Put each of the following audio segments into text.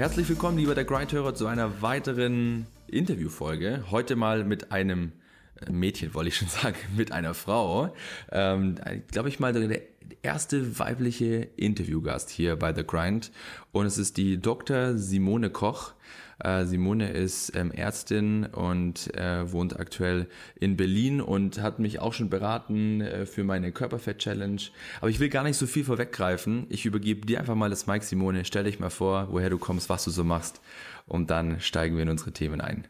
Herzlich willkommen, lieber der Grindhörer, zu einer weiteren Interviewfolge. Heute mal mit einem äh, Mädchen, wollte ich schon sagen, mit einer Frau. Ähm, Glaube ich mal der erste weibliche Interviewgast hier bei The Grind. Und es ist die Dr. Simone Koch. Äh, Simone ist ähm, Ärztin und äh, wohnt aktuell in Berlin und hat mich auch schon beraten äh, für meine Körperfett-Challenge. Aber ich will gar nicht so viel vorweggreifen. Ich übergebe dir einfach mal das Mike, Simone. Stell dich mal vor, woher du kommst, was du so machst. Und dann steigen wir in unsere Themen ein.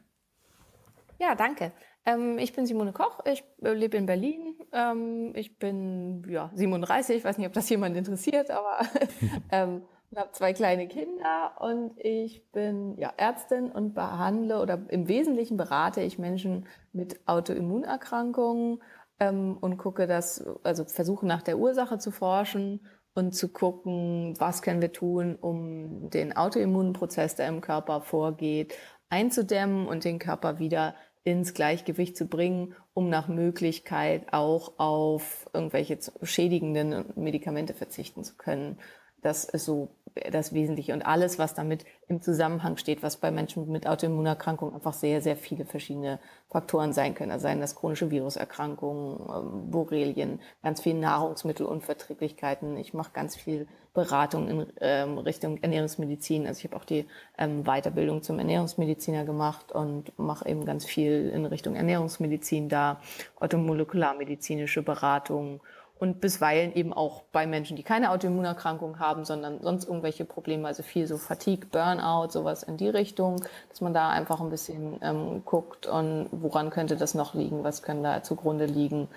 Ja, danke. Ähm, ich bin Simone Koch, ich äh, lebe in Berlin. Ähm, ich bin ja 37, ich weiß nicht, ob das jemand interessiert, aber ähm, ich habe zwei kleine Kinder und ich bin ja, Ärztin und behandle oder im Wesentlichen berate ich Menschen mit Autoimmunerkrankungen ähm, und gucke das, also versuche nach der Ursache zu forschen und zu gucken, was können wir tun, um den Autoimmunprozess, der im Körper vorgeht, einzudämmen und den Körper wieder ins Gleichgewicht zu bringen, um nach Möglichkeit auch auf irgendwelche schädigenden Medikamente verzichten zu können. Das ist so das Wesentliche. Und alles, was damit im Zusammenhang steht, was bei Menschen mit Autoimmunerkrankungen einfach sehr, sehr viele verschiedene Faktoren sein können. Also seien das chronische Viruserkrankungen, ähm, Borrelien, ganz viele Nahrungsmittelunverträglichkeiten. Ich mache ganz viel Beratung in ähm, Richtung Ernährungsmedizin. Also ich habe auch die ähm, Weiterbildung zum Ernährungsmediziner gemacht und mache eben ganz viel in Richtung Ernährungsmedizin da, automolekularmedizinische Beratung und bisweilen eben auch bei Menschen, die keine Autoimmunerkrankung haben, sondern sonst irgendwelche Probleme, also viel so Fatigue, Burnout, sowas in die Richtung, dass man da einfach ein bisschen ähm, guckt und woran könnte das noch liegen, was können da zugrunde liegen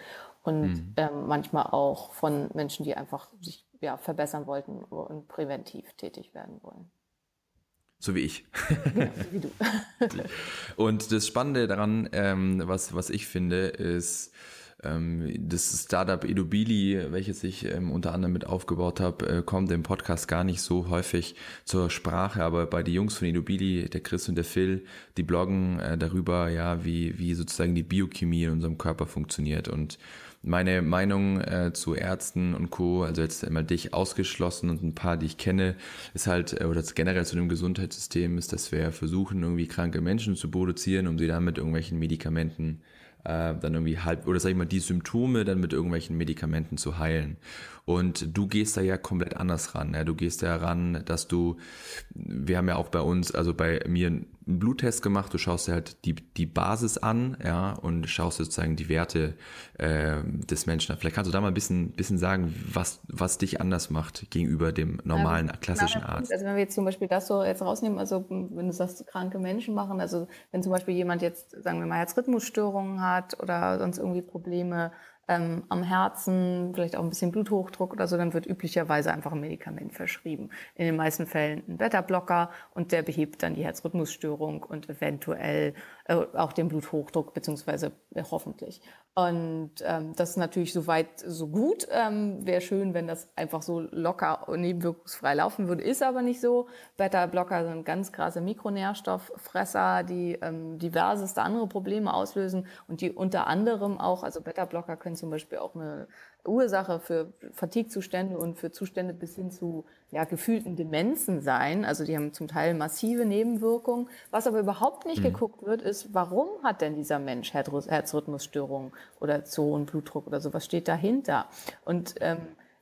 und mhm. ähm, manchmal auch von Menschen, die einfach sich ja, verbessern wollten und präventiv tätig werden wollen. So wie ich. Genau, wie du. und das Spannende daran, ähm, was, was ich finde, ist, das Startup Edubili, welches ich ähm, unter anderem mit aufgebaut habe, äh, kommt im Podcast gar nicht so häufig zur Sprache, aber bei den Jungs von Edubili, der Chris und der Phil, die bloggen äh, darüber, ja, wie, wie sozusagen die Biochemie in unserem Körper funktioniert und meine Meinung äh, zu Ärzten und Co., also jetzt einmal dich ausgeschlossen und ein paar, die ich kenne, ist halt, äh, oder generell zu dem Gesundheitssystem, ist, dass wir versuchen, irgendwie kranke Menschen zu produzieren, um sie dann mit irgendwelchen Medikamenten äh, dann irgendwie halb, oder sag ich mal, die Symptome dann mit irgendwelchen Medikamenten zu heilen. Und du gehst da ja komplett anders ran. Ja? Du gehst da ran, dass du, wir haben ja auch bei uns, also bei mir einen Bluttest gemacht, du schaust dir halt die, die Basis an, ja, und schaust sozusagen die Werte äh, des Menschen an. Vielleicht kannst du da mal ein bisschen, bisschen sagen, was, was dich anders macht gegenüber dem normalen, ähm, klassischen Arzt. Also wenn wir jetzt zum Beispiel das so jetzt rausnehmen, also wenn du sagst, kranke Menschen machen, also wenn zum Beispiel jemand jetzt, sagen wir mal, Herzrhythmusstörungen hat oder sonst irgendwie Probleme ähm, am Herzen, vielleicht auch ein bisschen Bluthochdruck oder so, dann wird üblicherweise einfach ein Medikament verschrieben. In den meisten Fällen ein Beta-Blocker und der behebt dann die Herzrhythmusstörung und eventuell äh, auch den Bluthochdruck, beziehungsweise äh, hoffentlich. Und ähm, das ist natürlich soweit so gut. Ähm, Wäre schön, wenn das einfach so locker und nebenwirkungsfrei laufen würde. Ist aber nicht so. Beta-Blocker sind ganz krasse Mikronährstofffresser, die ähm, diverseste andere Probleme auslösen und die unter anderem auch, also Beta-Blocker können zum Beispiel auch eine Ursache für Fatigue-Zustände und für Zustände bis hin zu ja, gefühlten Demenzen sein. Also die haben zum Teil massive Nebenwirkungen. Was aber überhaupt nicht mhm. geguckt wird, ist, warum hat denn dieser Mensch Herzrhythmusstörungen oder zu hohen Blutdruck oder so? Was steht dahinter? Und ähm,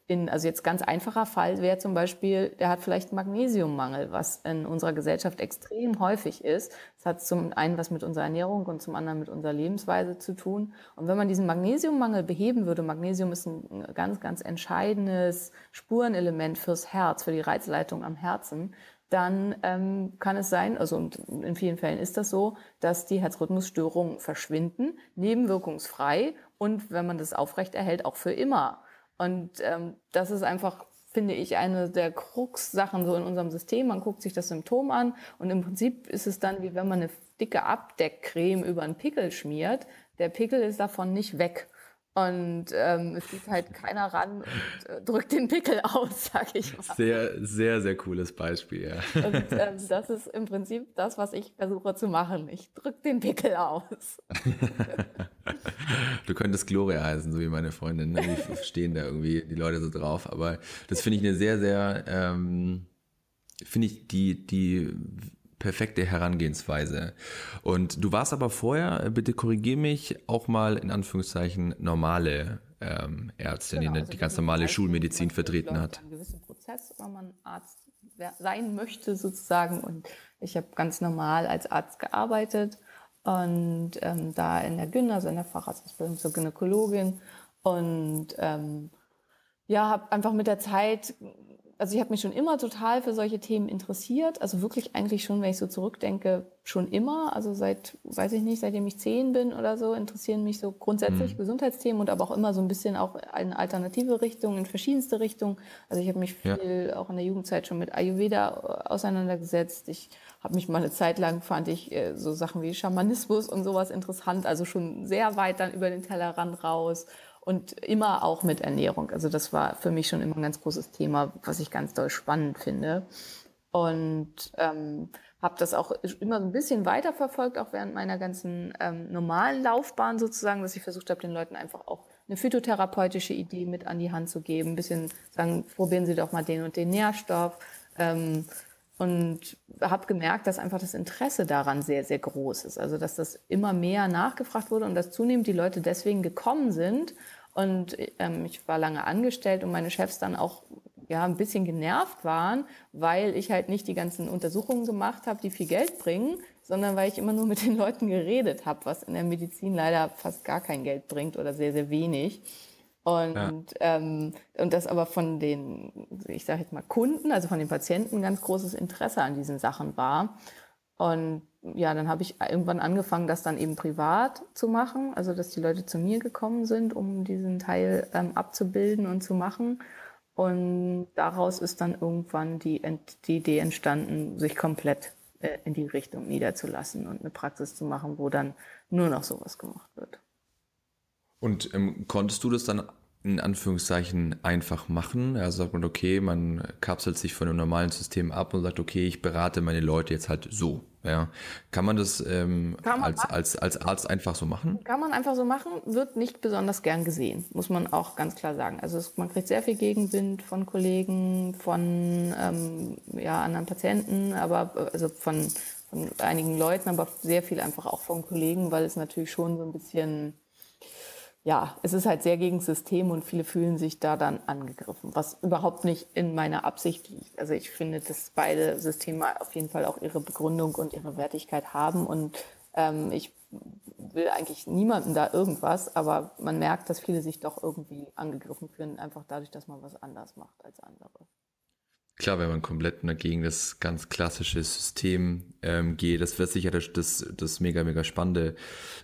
in, also jetzt ganz einfacher Fall wäre zum Beispiel, der hat vielleicht Magnesiummangel, was in unserer Gesellschaft extrem häufig ist. Das hat zum einen was mit unserer Ernährung und zum anderen mit unserer Lebensweise zu tun. Und wenn man diesen Magnesiummangel beheben würde, Magnesium ist ein ganz, ganz entscheidendes Spurenelement fürs Herz, für die Reizleitung am Herzen, dann ähm, kann es sein, also und in vielen Fällen ist das so, dass die Herzrhythmusstörungen verschwinden, nebenwirkungsfrei und wenn man das aufrechterhält, auch für immer. Und ähm, das ist einfach finde ich, eine der Krux-Sachen so in unserem System. Man guckt sich das Symptom an und im Prinzip ist es dann wie wenn man eine dicke Abdeckcreme über einen Pickel schmiert. Der Pickel ist davon nicht weg. Und ähm, es geht halt keiner ran und äh, drückt den Pickel aus, sag ich mal. Sehr, sehr, sehr cooles Beispiel, ja. Und ähm, das ist im Prinzip das, was ich versuche zu machen. Ich drücke den Pickel aus. du könntest Gloria heißen, so wie meine Freundin. Ne? Die stehen da irgendwie die Leute so drauf. Aber das finde ich eine sehr, sehr, ähm, finde ich die, die perfekte Herangehensweise. Und du warst aber vorher, äh, bitte korrigier mich, auch mal in Anführungszeichen normale ähm, Ärztin, genau, die also die ganz normale Schulmedizin vertreten hat. Einen gewissen Prozess, wenn man Arzt sein möchte sozusagen. Und ich habe ganz normal als Arzt gearbeitet und ähm, da in der Gyn, also in der Facharztausbildung zur Gynäkologin und ähm, ja, habe einfach mit der Zeit also ich habe mich schon immer total für solche Themen interessiert. Also wirklich eigentlich schon, wenn ich so zurückdenke, schon immer. Also seit, weiß ich nicht, seitdem ich zehn bin oder so, interessieren mich so grundsätzlich mhm. Gesundheitsthemen und aber auch immer so ein bisschen auch in alternative Richtungen, in verschiedenste Richtungen. Also ich habe mich viel ja. auch in der Jugendzeit schon mit Ayurveda äh, auseinandergesetzt. Ich habe mich mal eine Zeit lang, fand ich äh, so Sachen wie Schamanismus und sowas interessant. Also schon sehr weit dann über den Tellerrand raus und immer auch mit Ernährung. Also das war für mich schon immer ein ganz großes Thema, was ich ganz doll spannend finde. Und ähm, habe das auch immer so ein bisschen weiterverfolgt, auch während meiner ganzen ähm, normalen Laufbahn sozusagen, dass ich versucht habe, den Leuten einfach auch eine phytotherapeutische Idee mit an die Hand zu geben, ein bisschen sagen, probieren Sie doch mal den und den Nährstoff. Ähm, und habe gemerkt, dass einfach das Interesse daran sehr, sehr groß ist. Also dass das immer mehr nachgefragt wurde und dass zunehmend die Leute deswegen gekommen sind. Und ähm, ich war lange angestellt und meine Chefs dann auch ja ein bisschen genervt waren, weil ich halt nicht die ganzen Untersuchungen gemacht habe, die viel Geld bringen, sondern weil ich immer nur mit den Leuten geredet habe, was in der Medizin leider fast gar kein Geld bringt oder sehr, sehr wenig. Und, ja. ähm, und das aber von den, ich sage jetzt mal, Kunden, also von den Patienten, ganz großes Interesse an diesen Sachen war. Und ja, dann habe ich irgendwann angefangen, das dann eben privat zu machen, also dass die Leute zu mir gekommen sind, um diesen Teil ähm, abzubilden und zu machen. Und daraus ist dann irgendwann die, die Idee entstanden, sich komplett äh, in die Richtung niederzulassen und eine Praxis zu machen, wo dann nur noch sowas gemacht wird. Und ähm, konntest du das dann in Anführungszeichen einfach machen? Also sagt man, okay, man kapselt sich von einem normalen System ab und sagt, okay, ich berate meine Leute jetzt halt so. Ja. Kann man das ähm, man als, als, als Arzt einfach so machen? Kann man einfach so machen, wird nicht besonders gern gesehen, muss man auch ganz klar sagen. Also es, man kriegt sehr viel Gegenwind von Kollegen, von ähm, ja, anderen Patienten, aber also von, von einigen Leuten, aber sehr viel einfach auch von Kollegen, weil es natürlich schon so ein bisschen ja, es ist halt sehr gegen System und viele fühlen sich da dann angegriffen, was überhaupt nicht in meiner Absicht liegt. Also ich finde, dass beide Systeme auf jeden Fall auch ihre Begründung und ihre Wertigkeit haben und ähm, ich will eigentlich niemandem da irgendwas, aber man merkt, dass viele sich doch irgendwie angegriffen fühlen, einfach dadurch, dass man was anders macht als andere. Klar, wenn man komplett dagegen das ganz klassische System ähm, geht, das wird sicher das, das, das mega, mega Spannende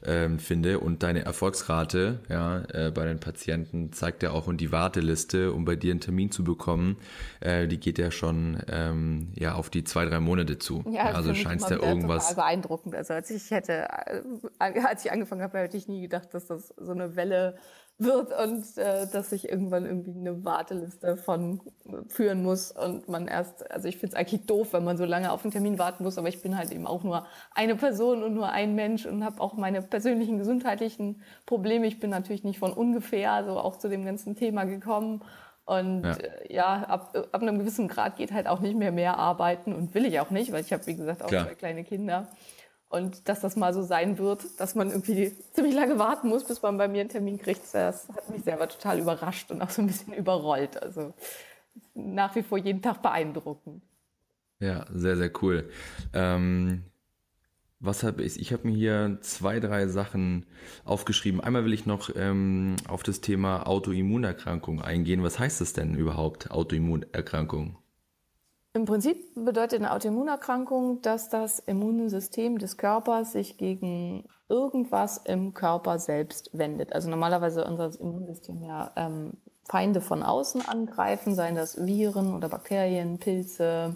ähm, finde. Und deine Erfolgsrate ja, äh, bei den Patienten zeigt ja auch und die Warteliste, um bei dir einen Termin zu bekommen, äh, die geht ja schon ähm, ja, auf die zwei, drei Monate zu. Ja, also scheint es da irgendwas. Total beeindruckend. Also als ich hätte, äh, als ich angefangen habe, hätte ich nie gedacht, dass das so eine Welle wird und äh, dass ich irgendwann irgendwie eine Warteliste von führen muss und man erst, also ich finde es eigentlich doof, wenn man so lange auf einen Termin warten muss, aber ich bin halt eben auch nur eine Person und nur ein Mensch und habe auch meine persönlichen gesundheitlichen Probleme. Ich bin natürlich nicht von ungefähr so auch zu dem ganzen Thema gekommen und ja, äh, ja ab, ab einem gewissen Grad geht halt auch nicht mehr mehr arbeiten und will ich auch nicht, weil ich habe wie gesagt auch Klar. zwei kleine Kinder. Und dass das mal so sein wird, dass man irgendwie ziemlich lange warten muss, bis man bei mir einen Termin kriegt, das hat mich selber total überrascht und auch so ein bisschen überrollt. Also nach wie vor jeden Tag beeindruckend. Ja, sehr, sehr cool. Ähm, was habe ich? Ich habe mir hier zwei, drei Sachen aufgeschrieben. Einmal will ich noch ähm, auf das Thema Autoimmunerkrankung eingehen. Was heißt das denn überhaupt, Autoimmunerkrankung? Im Prinzip bedeutet eine Autoimmunerkrankung, dass das Immunsystem des Körpers sich gegen irgendwas im Körper selbst wendet. Also normalerweise unser Immunsystem ja ähm, Feinde von außen angreifen, seien das Viren oder Bakterien, Pilze,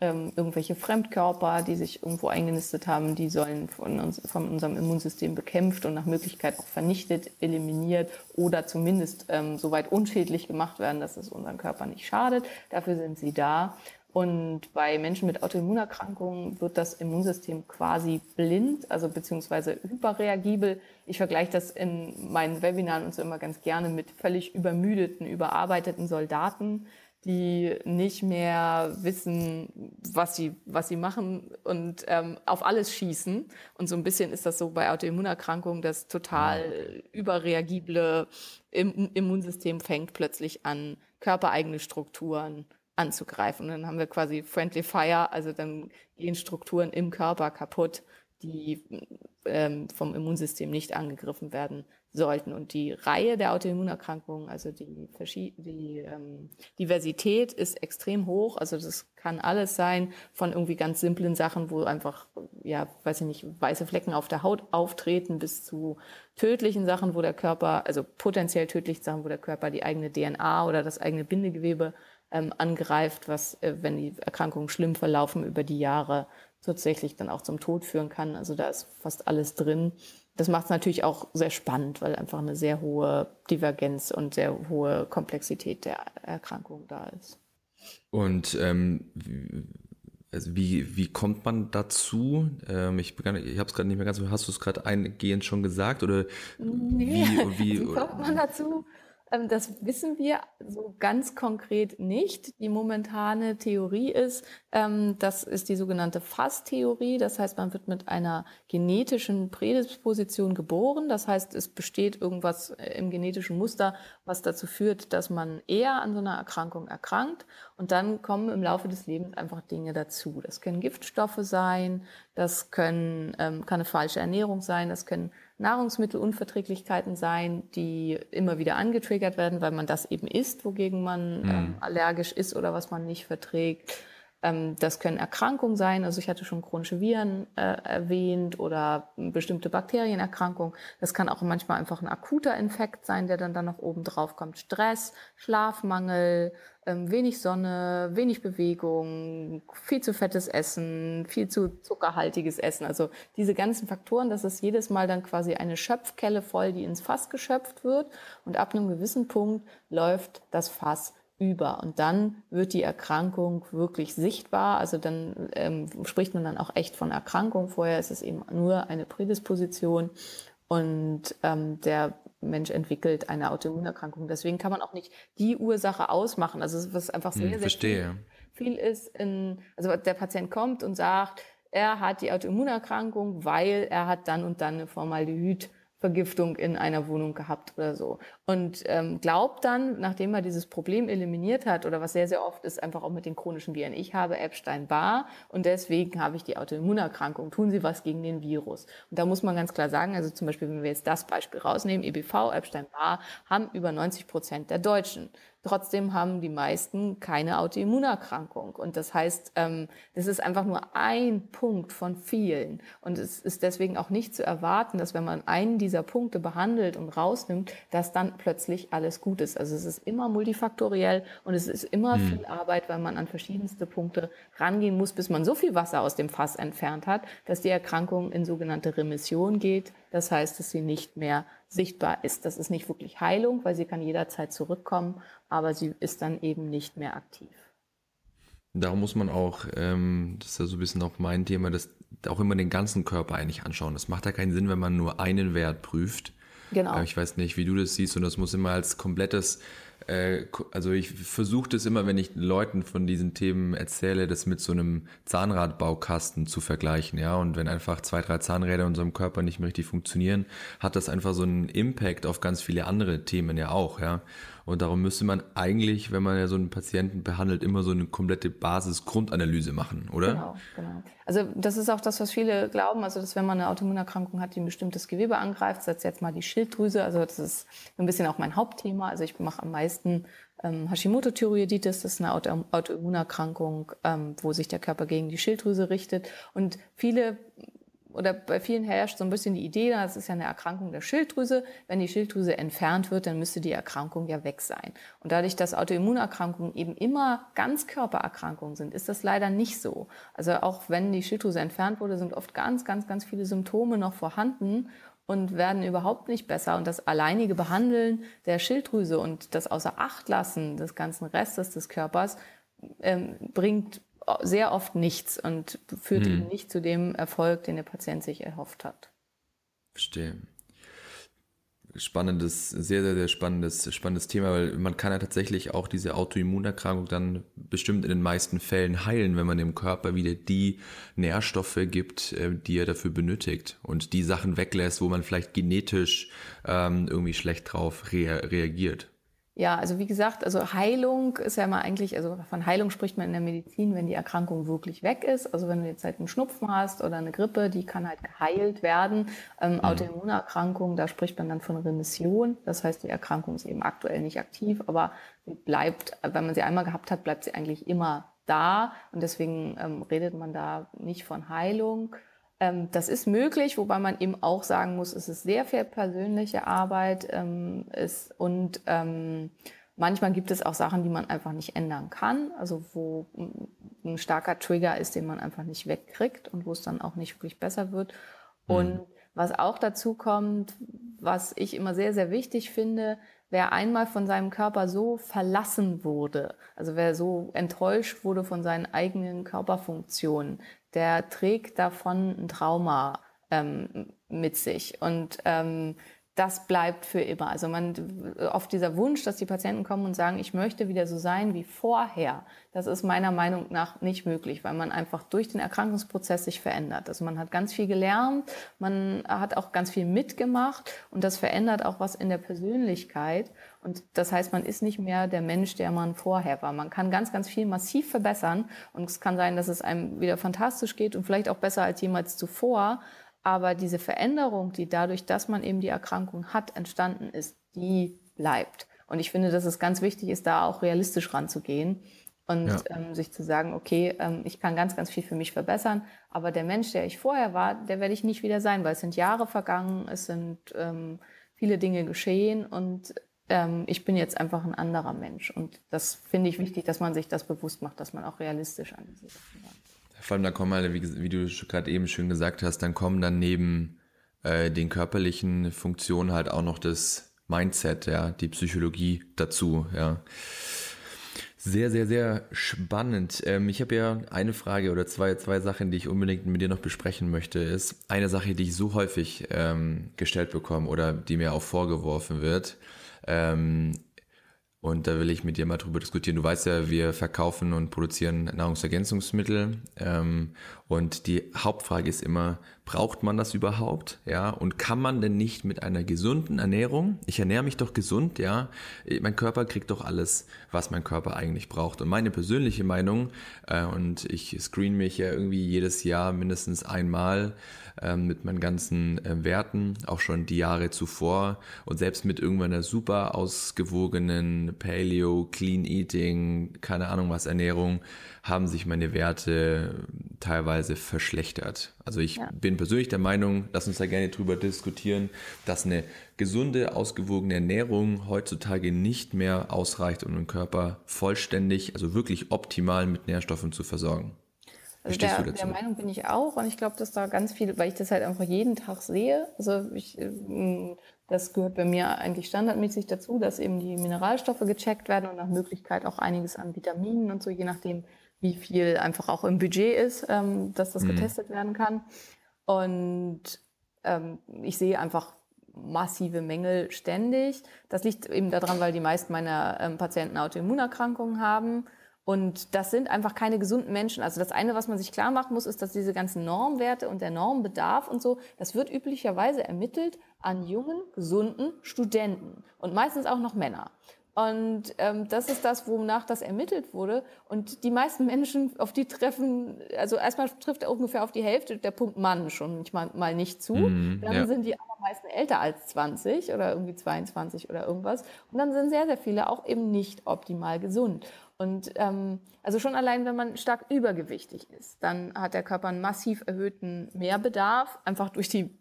ähm, irgendwelche Fremdkörper, die sich irgendwo eingenistet haben, die sollen von, uns, von unserem Immunsystem bekämpft und nach Möglichkeit auch vernichtet, eliminiert oder zumindest ähm, soweit unschädlich gemacht werden, dass es unserem Körper nicht schadet. Dafür sind sie da. Und bei Menschen mit Autoimmunerkrankungen wird das Immunsystem quasi blind, also beziehungsweise hyperreagibel. Ich vergleiche das in meinen Webinaren und so immer ganz gerne mit völlig übermüdeten, überarbeiteten Soldaten, die nicht mehr wissen, was sie, was sie machen und ähm, auf alles schießen. Und so ein bisschen ist das so bei Autoimmunerkrankungen, das total überreagible Immunsystem fängt plötzlich an, körpereigene Strukturen anzugreifen. Und dann haben wir quasi Friendly Fire, also dann gehen Strukturen im Körper kaputt, die ähm, vom Immunsystem nicht angegriffen werden sollten. Und die Reihe der Autoimmunerkrankungen, also die, die ähm, Diversität ist extrem hoch. Also das kann alles sein, von irgendwie ganz simplen Sachen, wo einfach, ja, weiß ich nicht, weiße Flecken auf der Haut auftreten, bis zu tödlichen Sachen, wo der Körper, also potenziell tödlichen Sachen, wo der Körper die eigene DNA oder das eigene Bindegewebe ähm, angreift, was, äh, wenn die Erkrankungen schlimm verlaufen über die Jahre, tatsächlich dann auch zum Tod führen kann. Also da ist fast alles drin. Das macht es natürlich auch sehr spannend, weil einfach eine sehr hohe Divergenz und sehr hohe Komplexität der Erkrankung da ist. Und ähm, also wie, wie kommt man dazu? Ähm, ich ich habe es gerade nicht mehr ganz, hast du es gerade eingehend schon gesagt oder nee. wie, wie, wie kommt man dazu? Ähm, das wissen wir so ganz konkret nicht. Die momentane Theorie ist, ähm, das ist die sogenannte FAS-Theorie. Das heißt, man wird mit einer genetischen Prädisposition geboren. Das heißt, es besteht irgendwas äh, im genetischen Muster, was dazu führt, dass man eher an so einer Erkrankung erkrankt. Und dann kommen im Laufe des Lebens einfach Dinge dazu. Das können Giftstoffe sein, das können, ähm, kann eine falsche Ernährung sein, das können Nahrungsmittelunverträglichkeiten sein, die immer wieder angetriggert werden, weil man das eben isst, wogegen man mhm. ähm, allergisch ist oder was man nicht verträgt. Ähm, das können Erkrankungen sein, also ich hatte schon chronische Viren äh, erwähnt oder bestimmte Bakterienerkrankungen. Das kann auch manchmal einfach ein akuter Infekt sein, der dann, dann noch oben drauf kommt. Stress, Schlafmangel, ähm, wenig Sonne, wenig Bewegung, viel zu fettes Essen, viel zu zuckerhaltiges Essen. Also diese ganzen Faktoren, das ist jedes Mal dann quasi eine Schöpfkelle voll, die ins Fass geschöpft wird. Und ab einem gewissen Punkt läuft das Fass über. Und dann wird die Erkrankung wirklich sichtbar. Also dann ähm, spricht man dann auch echt von Erkrankung. Vorher ist es eben nur eine Prädisposition. Und ähm, der Mensch entwickelt eine Autoimmunerkrankung. Deswegen kann man auch nicht die Ursache ausmachen. Also was einfach sehr, hm, sehr viel, viel ist. In, also der Patient kommt und sagt, er hat die Autoimmunerkrankung, weil er hat dann und dann eine Formaldehyd Vergiftung in einer Wohnung gehabt oder so. Und ähm, glaubt dann, nachdem er dieses Problem eliminiert hat, oder was sehr, sehr oft ist, einfach auch mit den chronischen Viren, ich habe Epstein-Barr und deswegen habe ich die Autoimmunerkrankung. Tun Sie was gegen den Virus? Und da muss man ganz klar sagen, also zum Beispiel, wenn wir jetzt das Beispiel rausnehmen, EBV, Epstein-Barr, haben über 90 Prozent der Deutschen. Trotzdem haben die meisten keine Autoimmunerkrankung. Und das heißt, ähm, das ist einfach nur ein Punkt von vielen. Und es ist deswegen auch nicht zu erwarten, dass wenn man einen dieser Punkte behandelt und rausnimmt, dass dann plötzlich alles gut ist. Also es ist immer multifaktoriell und es ist immer hm. viel Arbeit, weil man an verschiedenste Punkte rangehen muss, bis man so viel Wasser aus dem Fass entfernt hat, dass die Erkrankung in sogenannte Remission geht. Das heißt, dass sie nicht mehr sichtbar ist. Das ist nicht wirklich Heilung, weil sie kann jederzeit zurückkommen, aber sie ist dann eben nicht mehr aktiv. Darum muss man auch, ähm, das ist ja so ein bisschen auch mein Thema, das auch immer den ganzen Körper eigentlich anschauen. Das macht ja keinen Sinn, wenn man nur einen Wert prüft. Genau. Ich weiß nicht, wie du das siehst und das muss immer als komplettes äh, also ich versuche das immer, wenn ich Leuten von diesen Themen erzähle, das mit so einem Zahnradbaukasten zu vergleichen, ja. Und wenn einfach zwei, drei Zahnräder in unserem Körper nicht mehr richtig funktionieren, hat das einfach so einen Impact auf ganz viele andere Themen ja auch, ja. Und darum müsste man eigentlich, wenn man ja so einen Patienten behandelt, immer so eine komplette Basis-Grundanalyse machen, oder? Genau, genau. Also das ist auch das, was viele glauben, also dass wenn man eine Autoimmunerkrankung hat, die ein bestimmtes Gewebe angreift, setzt jetzt mal die Schilddrüse, also das ist ein bisschen auch mein Hauptthema. Also ich mache am meisten ähm, Hashimoto-Thyreoiditis, das ist eine Auto Autoimmunerkrankung, ähm, wo sich der Körper gegen die Schilddrüse richtet. Und viele oder bei vielen herrscht so ein bisschen die Idee, das ist ja eine Erkrankung der Schilddrüse. Wenn die Schilddrüse entfernt wird, dann müsste die Erkrankung ja weg sein. Und dadurch, dass Autoimmunerkrankungen eben immer Ganzkörpererkrankungen sind, ist das leider nicht so. Also auch wenn die Schilddrüse entfernt wurde, sind oft ganz, ganz, ganz viele Symptome noch vorhanden und werden überhaupt nicht besser. Und das alleinige Behandeln der Schilddrüse und das Außer Acht lassen des ganzen Restes des Körpers ähm, bringt sehr oft nichts und führt hm. eben nicht zu dem Erfolg, den der Patient sich erhofft hat. Verstehe. Spannendes, sehr, sehr, sehr spannendes, spannendes Thema, weil man kann ja tatsächlich auch diese Autoimmunerkrankung dann bestimmt in den meisten Fällen heilen, wenn man dem Körper wieder die Nährstoffe gibt, äh, die er dafür benötigt und die Sachen weglässt, wo man vielleicht genetisch ähm, irgendwie schlecht drauf rea reagiert. Ja, also wie gesagt, also Heilung ist ja immer eigentlich, also von Heilung spricht man in der Medizin, wenn die Erkrankung wirklich weg ist. Also wenn du jetzt halt einen Schnupfen hast oder eine Grippe, die kann halt geheilt werden. Ähm, mhm. Autoimmunerkrankung, da spricht man dann von Remission. Das heißt, die Erkrankung ist eben aktuell nicht aktiv, aber sie bleibt, wenn man sie einmal gehabt hat, bleibt sie eigentlich immer da. Und deswegen ähm, redet man da nicht von Heilung. Ähm, das ist möglich, wobei man eben auch sagen muss, es ist sehr viel persönliche Arbeit ähm, ist, und ähm, manchmal gibt es auch Sachen, die man einfach nicht ändern kann, also wo ein starker Trigger ist, den man einfach nicht wegkriegt und wo es dann auch nicht wirklich besser wird. Mhm. Und was auch dazu kommt, was ich immer sehr, sehr wichtig finde, wer einmal von seinem Körper so verlassen wurde, also wer so enttäuscht wurde von seinen eigenen Körperfunktionen, der trägt davon ein Trauma ähm, mit sich. Und ähm, das bleibt für immer. Also man oft dieser Wunsch, dass die Patienten kommen und sagen, ich möchte wieder so sein wie vorher. Das ist meiner Meinung nach nicht möglich, weil man einfach durch den Erkrankungsprozess sich verändert. Also man hat ganz viel gelernt, man hat auch ganz viel mitgemacht und das verändert auch was in der Persönlichkeit. Und das heißt, man ist nicht mehr der Mensch, der man vorher war. Man kann ganz, ganz viel massiv verbessern und es kann sein, dass es einem wieder fantastisch geht und vielleicht auch besser als jemals zuvor. Aber diese Veränderung, die dadurch, dass man eben die Erkrankung hat, entstanden ist, die bleibt. Und ich finde, dass es ganz wichtig ist, da auch realistisch ranzugehen und ja. ähm, sich zu sagen, okay, ähm, ich kann ganz, ganz viel für mich verbessern, aber der Mensch, der ich vorher war, der werde ich nicht wieder sein, weil es sind Jahre vergangen, es sind ähm, viele Dinge geschehen und ähm, ich bin jetzt einfach ein anderer Mensch. Und das finde ich wichtig, dass man sich das bewusst macht, dass man auch realistisch an diese Sachen rangeht. Vor allem, da kommen halt, wie, wie du gerade eben schön gesagt hast, dann kommen dann neben äh, den körperlichen Funktionen halt auch noch das Mindset, ja, die Psychologie dazu, ja. Sehr, sehr, sehr spannend. Ähm, ich habe ja eine Frage oder zwei, zwei Sachen, die ich unbedingt mit dir noch besprechen möchte, ist eine Sache, die ich so häufig ähm, gestellt bekomme oder die mir auch vorgeworfen wird. Ähm, und da will ich mit dir mal drüber diskutieren. Du weißt ja, wir verkaufen und produzieren Nahrungsergänzungsmittel. Ähm, und die Hauptfrage ist immer, braucht man das überhaupt? Ja, und kann man denn nicht mit einer gesunden Ernährung, ich ernähre mich doch gesund, ja, mein Körper kriegt doch alles, was mein Körper eigentlich braucht. Und meine persönliche Meinung, äh, und ich screen mich ja irgendwie jedes Jahr mindestens einmal, ähm, mit meinen ganzen äh, Werten, auch schon die Jahre zuvor und selbst mit irgendeiner super ausgewogenen Paleo, Clean Eating, keine Ahnung was Ernährung, haben sich meine Werte teilweise verschlechtert. Also ich ja. bin persönlich der Meinung, lass uns da gerne drüber diskutieren, dass eine gesunde, ausgewogene Ernährung heutzutage nicht mehr ausreicht, um den Körper vollständig, also wirklich optimal mit Nährstoffen zu versorgen. Also der, der, Meinung bin ich auch und ich glaube, dass da ganz viel, weil ich das halt einfach jeden Tag sehe. Also ich, ähm, das gehört bei mir eigentlich standardmäßig dazu, dass eben die Mineralstoffe gecheckt werden und nach Möglichkeit auch einiges an Vitaminen und so, je nachdem, wie viel einfach auch im Budget ist, ähm, dass das mhm. getestet werden kann. Und ähm, ich sehe einfach massive Mängel ständig. Das liegt eben daran, weil die meisten meiner ähm, Patienten Autoimmunerkrankungen haben und das sind einfach keine gesunden Menschen. Also das eine, was man sich klar machen muss, ist, dass diese ganzen Normwerte und der Normbedarf und so, das wird üblicherweise ermittelt an jungen, gesunden Studenten und meistens auch noch Männer. Und ähm, das ist das, wonach das ermittelt wurde. Und die meisten Menschen, auf die treffen, also erstmal trifft ungefähr auf die Hälfte der Punkt Mann schon manchmal mal nicht zu. Mm, dann ja. sind die allermeisten älter als 20 oder irgendwie 22 oder irgendwas. Und dann sind sehr, sehr viele auch eben nicht optimal gesund. Und ähm, also schon allein, wenn man stark übergewichtig ist, dann hat der Körper einen massiv erhöhten Mehrbedarf, einfach durch die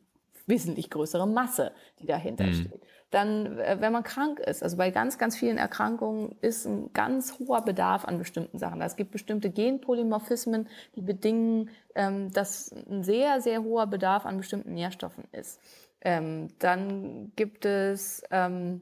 wesentlich größere Masse, die dahinter mhm. steht. Dann, äh, wenn man krank ist, also bei ganz, ganz vielen Erkrankungen ist ein ganz hoher Bedarf an bestimmten Sachen. Es gibt bestimmte Genpolymorphismen, die bedingen, ähm, dass ein sehr, sehr hoher Bedarf an bestimmten Nährstoffen ist. Ähm, dann gibt es ähm,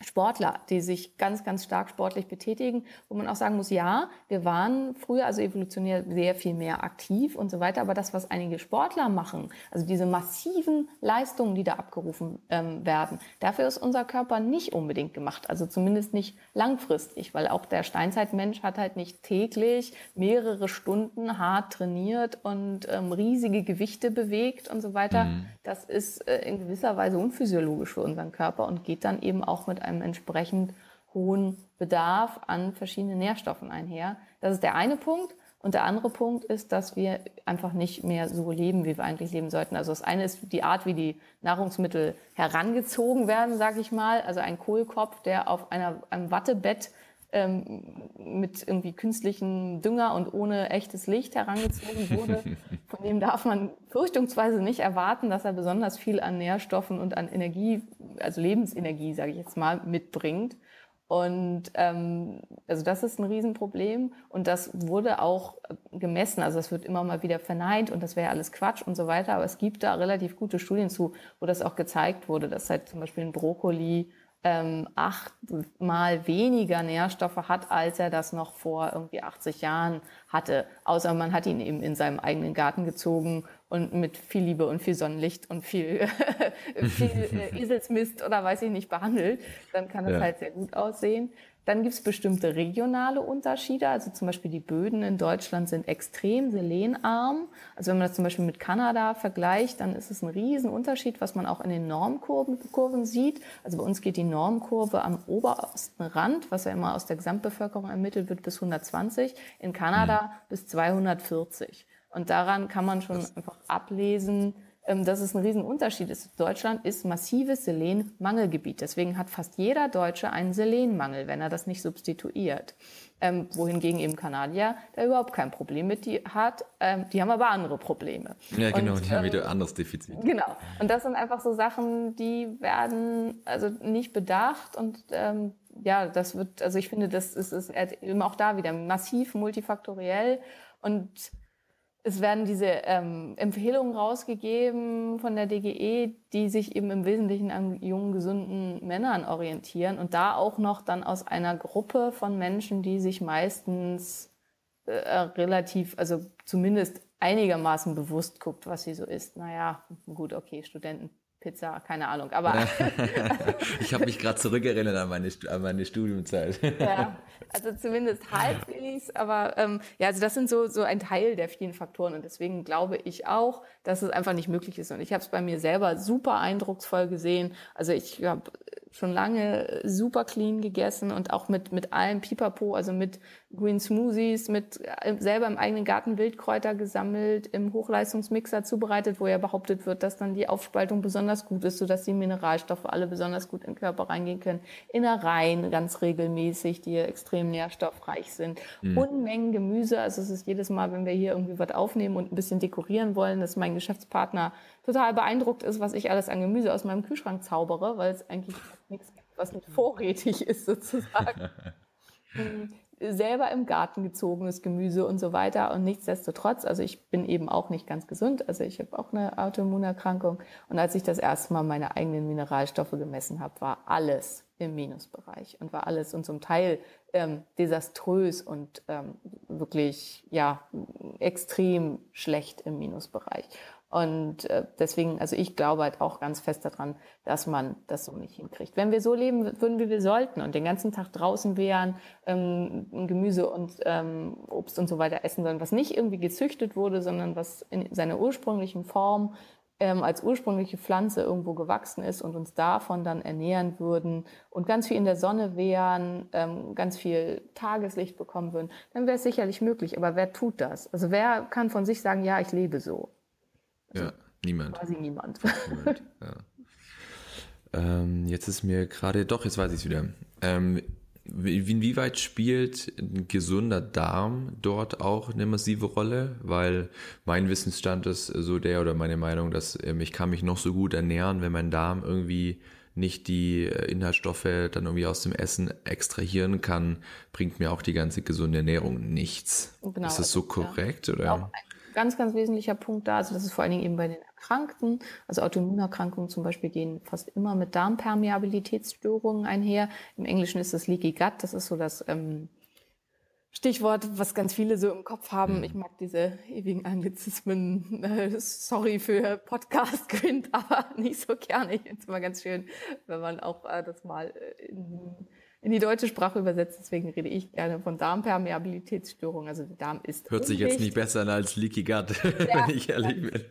Sportler, die sich ganz, ganz stark sportlich betätigen, wo man auch sagen muss, ja, wir waren früher, also evolutionär sehr viel mehr aktiv und so weiter, aber das, was einige Sportler machen, also diese massiven Leistungen, die da abgerufen ähm, werden, dafür ist unser Körper nicht unbedingt gemacht, also zumindest nicht langfristig, weil auch der Steinzeitmensch hat halt nicht täglich mehrere Stunden hart trainiert und ähm, riesige Gewichte bewegt und so weiter. Mhm. Das ist äh, in gewisser Weise unphysiologisch für unseren Körper und geht dann eben auch mit einem entsprechend hohen Bedarf an verschiedenen Nährstoffen einher. Das ist der eine Punkt. Und der andere Punkt ist, dass wir einfach nicht mehr so leben, wie wir eigentlich leben sollten. Also das eine ist die Art, wie die Nahrungsmittel herangezogen werden, sage ich mal. Also ein Kohlkopf, der auf einer, einem Wattebett ähm, mit irgendwie künstlichem Dünger und ohne echtes Licht herangezogen wurde. Von dem darf man fürchtungsweise nicht erwarten, dass er besonders viel an Nährstoffen und an Energie, also Lebensenergie, sage ich jetzt mal, mitbringt. Und ähm, also das ist ein Riesenproblem und das wurde auch gemessen. Also es wird immer mal wieder verneint und das wäre alles Quatsch und so weiter. Aber es gibt da relativ gute Studien zu, wo das auch gezeigt wurde, dass halt zum Beispiel ein Brokkoli ähm, achtmal weniger Nährstoffe hat, als er das noch vor irgendwie 80 Jahren hatte. Außer man hat ihn eben in seinem eigenen Garten gezogen und mit viel Liebe und viel Sonnenlicht und viel, viel äh, Eselsmist oder weiß ich nicht behandelt. Dann kann es ja. halt sehr gut aussehen. Dann gibt es bestimmte regionale Unterschiede. Also zum Beispiel die Böden in Deutschland sind extrem selenarm. Also wenn man das zum Beispiel mit Kanada vergleicht, dann ist es ein Riesenunterschied, was man auch in den Normkurven sieht. Also bei uns geht die Normkurve am obersten Rand, was ja immer aus der Gesamtbevölkerung ermittelt wird, bis 120. In Kanada mhm. bis 240. Und daran kann man schon einfach ablesen, dass es ein Riesenunterschied ist. Deutschland ist massives Selenmangelgebiet. Deswegen hat fast jeder Deutsche einen Selenmangel, wenn er das nicht substituiert. Ähm, wohingegen eben Kanadier da überhaupt kein Problem mit die hat. Ähm, die haben aber andere Probleme. Ja, genau, und, die haben wieder ein anderes Defizit. Genau. Und das sind einfach so Sachen, die werden also nicht bedacht und ähm, ja, das wird, also ich finde, das ist, ist eben auch da wieder massiv multifaktoriell und es werden diese ähm, Empfehlungen rausgegeben von der DGE, die sich eben im Wesentlichen an jungen, gesunden Männern orientieren und da auch noch dann aus einer Gruppe von Menschen, die sich meistens äh, relativ, also zumindest einigermaßen bewusst guckt, was sie so ist. Naja, gut, okay, Studenten. Pizza, keine Ahnung, aber. ich habe mich gerade zurückerinnert an meine, an meine Studiumzeit. ja, also zumindest halbwegs, aber ähm, ja, also das sind so, so ein Teil der vielen Faktoren und deswegen glaube ich auch, dass es einfach nicht möglich ist. Und ich habe es bei mir selber super eindrucksvoll gesehen. Also ich habe schon lange super clean gegessen und auch mit, mit allem Pipapo, also mit Green Smoothies, mit äh, selber im eigenen Garten Wildkräuter gesammelt, im Hochleistungsmixer zubereitet, wo ja behauptet wird, dass dann die Aufspaltung besonders gut ist, sodass die Mineralstoffe alle besonders gut in den Körper reingehen können. Innereien ganz regelmäßig, die extrem nährstoffreich sind. Mhm. Unmengen Gemüse, also es ist jedes Mal, wenn wir hier irgendwie was aufnehmen und ein bisschen dekorieren wollen, dass mein Geschäftspartner total beeindruckt ist, was ich alles an Gemüse aus meinem Kühlschrank zaubere, weil es eigentlich nichts gibt, was nicht vorrätig ist sozusagen. Selber im Garten gezogenes Gemüse und so weiter. Und nichtsdestotrotz, also ich bin eben auch nicht ganz gesund, also ich habe auch eine Autoimmunerkrankung. Und als ich das erste Mal meine eigenen Mineralstoffe gemessen habe, war alles im Minusbereich und war alles und zum Teil ähm, desaströs und ähm, wirklich ja extrem schlecht im Minusbereich. Und äh, deswegen, also ich glaube halt auch ganz fest daran, dass man das so nicht hinkriegt. Wenn wir so leben würden, wie wir sollten und den ganzen Tag draußen wären, ähm, Gemüse und ähm, Obst und so weiter essen sollen, was nicht irgendwie gezüchtet wurde, sondern was in seiner ursprünglichen Form ähm, als ursprüngliche Pflanze irgendwo gewachsen ist und uns davon dann ernähren würden und ganz viel in der Sonne wären, ähm, ganz viel Tageslicht bekommen würden, dann wäre es sicherlich möglich. Aber wer tut das? Also wer kann von sich sagen, ja, ich lebe so? Also ja, niemand. Quasi niemand. niemand ja. ähm, jetzt ist mir gerade, doch, jetzt weiß ich es wieder. Ähm, Inwieweit spielt ein gesunder Darm dort auch eine massive Rolle? Weil mein Wissensstand ist so der oder meine Meinung, dass ähm, ich kann mich noch so gut ernähren, wenn mein Darm irgendwie nicht die äh, Inhaltsstoffe dann irgendwie aus dem Essen extrahieren kann, bringt mir auch die ganze gesunde Ernährung nichts. Genau, ist das so korrekt? Ja. Oder? Ganz, ganz wesentlicher Punkt da. Also das ist vor allen Dingen eben bei den Erkrankten. Also Autoimmunerkrankungen zum Beispiel gehen fast immer mit Darmpermeabilitätsstörungen einher. Im Englischen ist das Leaky Gut. Das ist so das ähm, Stichwort, was ganz viele so im Kopf haben. Hm. Ich mag diese ewigen Anglizismen. Äh, sorry für Podcast Grind, aber nicht so gerne. Ich finde es immer ganz schön, wenn man auch äh, das mal äh, in, in, die deutsche Sprache übersetzt. Deswegen rede ich gerne von Darmpermeabilitätsstörungen. Also der Darm ist. Hört sich jetzt nicht besser an als Leaky Gut, ja, wenn ich ehrlich bin.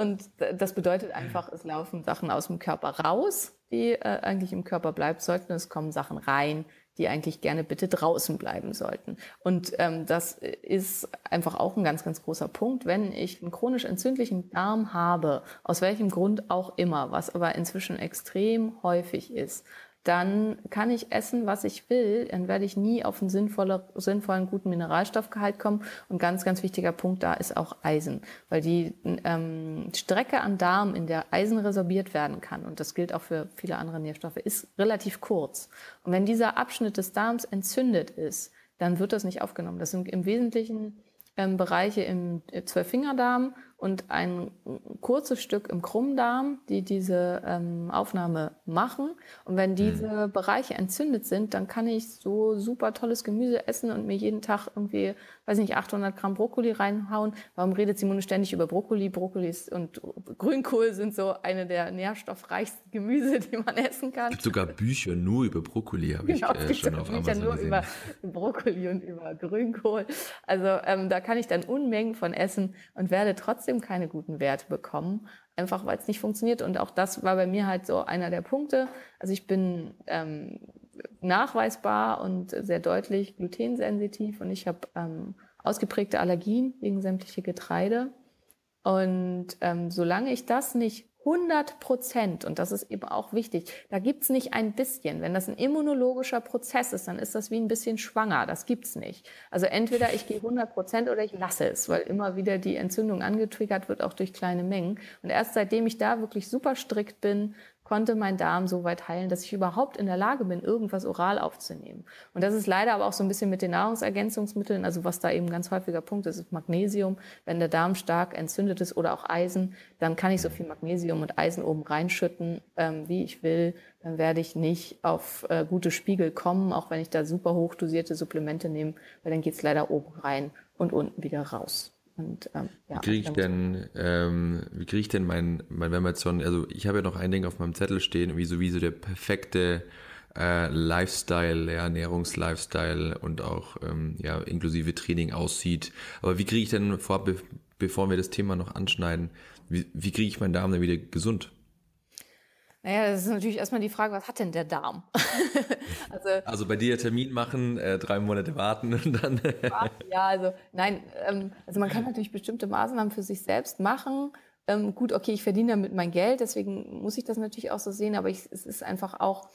Und das bedeutet einfach, es laufen Sachen aus dem Körper raus, die äh, eigentlich im Körper bleiben sollten. Es kommen Sachen rein, die eigentlich gerne bitte draußen bleiben sollten. Und ähm, das ist einfach auch ein ganz, ganz großer Punkt. Wenn ich einen chronisch entzündlichen Darm habe, aus welchem Grund auch immer, was aber inzwischen extrem häufig ist, dann kann ich essen, was ich will, dann werde ich nie auf einen sinnvollen, guten Mineralstoffgehalt kommen. Und ganz, ganz wichtiger Punkt da ist auch Eisen, weil die ähm, Strecke an Darm, in der Eisen resorbiert werden kann, und das gilt auch für viele andere Nährstoffe, ist relativ kurz. Und wenn dieser Abschnitt des Darms entzündet ist, dann wird das nicht aufgenommen. Das sind im Wesentlichen ähm, Bereiche im Zwölffingerdarm und ein kurzes Stück im Krummdarm, die diese ähm, Aufnahme machen. Und wenn diese mhm. Bereiche entzündet sind, dann kann ich so super tolles Gemüse essen und mir jeden Tag irgendwie, weiß nicht, 800 Gramm Brokkoli reinhauen. Warum redet Simone ständig über Brokkoli? Brokkolis und Grünkohl sind so eine der nährstoffreichsten Gemüse, die man essen kann. Es gibt sogar Bücher nur über Brokkoli, habe genau, ich äh, schon auf Bücher Amazon nur gesehen. über Brokkoli und über Grünkohl. Also ähm, da kann ich dann Unmengen von essen und werde trotzdem trotzdem keine guten Werte bekommen, einfach weil es nicht funktioniert. Und auch das war bei mir halt so einer der Punkte. Also ich bin ähm, nachweisbar und sehr deutlich glutensensitiv und ich habe ähm, ausgeprägte Allergien gegen sämtliche Getreide. Und ähm, solange ich das nicht 100 Prozent, und das ist eben auch wichtig, da gibt's nicht ein bisschen. Wenn das ein immunologischer Prozess ist, dann ist das wie ein bisschen schwanger. Das gibt's nicht. Also entweder ich gehe 100 Prozent oder ich lasse es, weil immer wieder die Entzündung angetriggert wird, auch durch kleine Mengen. Und erst seitdem ich da wirklich super strikt bin, konnte mein Darm so weit heilen, dass ich überhaupt in der Lage bin, irgendwas oral aufzunehmen. Und das ist leider aber auch so ein bisschen mit den Nahrungsergänzungsmitteln, also was da eben ganz häufiger Punkt ist, ist Magnesium. Wenn der Darm stark entzündet ist oder auch Eisen, dann kann ich so viel Magnesium und Eisen oben reinschütten, ähm, wie ich will. Dann werde ich nicht auf äh, gute Spiegel kommen, auch wenn ich da super hochdosierte Supplemente nehme, weil dann geht's leider oben rein und unten wieder raus. Und, ähm, ja, wie kriege ich denn, ähm, wie kriege ich denn mein, mein, wenn man jetzt schon, also ich habe ja noch ein Ding auf meinem Zettel stehen, wie so, wie so der perfekte äh, Lifestyle, ja, Ernährungslifestyle und auch ähm, ja, inklusive Training aussieht. Aber wie kriege ich denn vor, be bevor wir das Thema noch anschneiden, wie, wie kriege ich meinen Darm denn wieder gesund? Naja, das ist natürlich erstmal die Frage, was hat denn der Darm? also, also bei dir Termin machen, äh, drei Monate warten und dann. ja, also nein, ähm, also man kann natürlich bestimmte Maßnahmen für sich selbst machen. Ähm, gut, okay, ich verdiene damit mein Geld, deswegen muss ich das natürlich auch so sehen, aber ich, es ist einfach auch,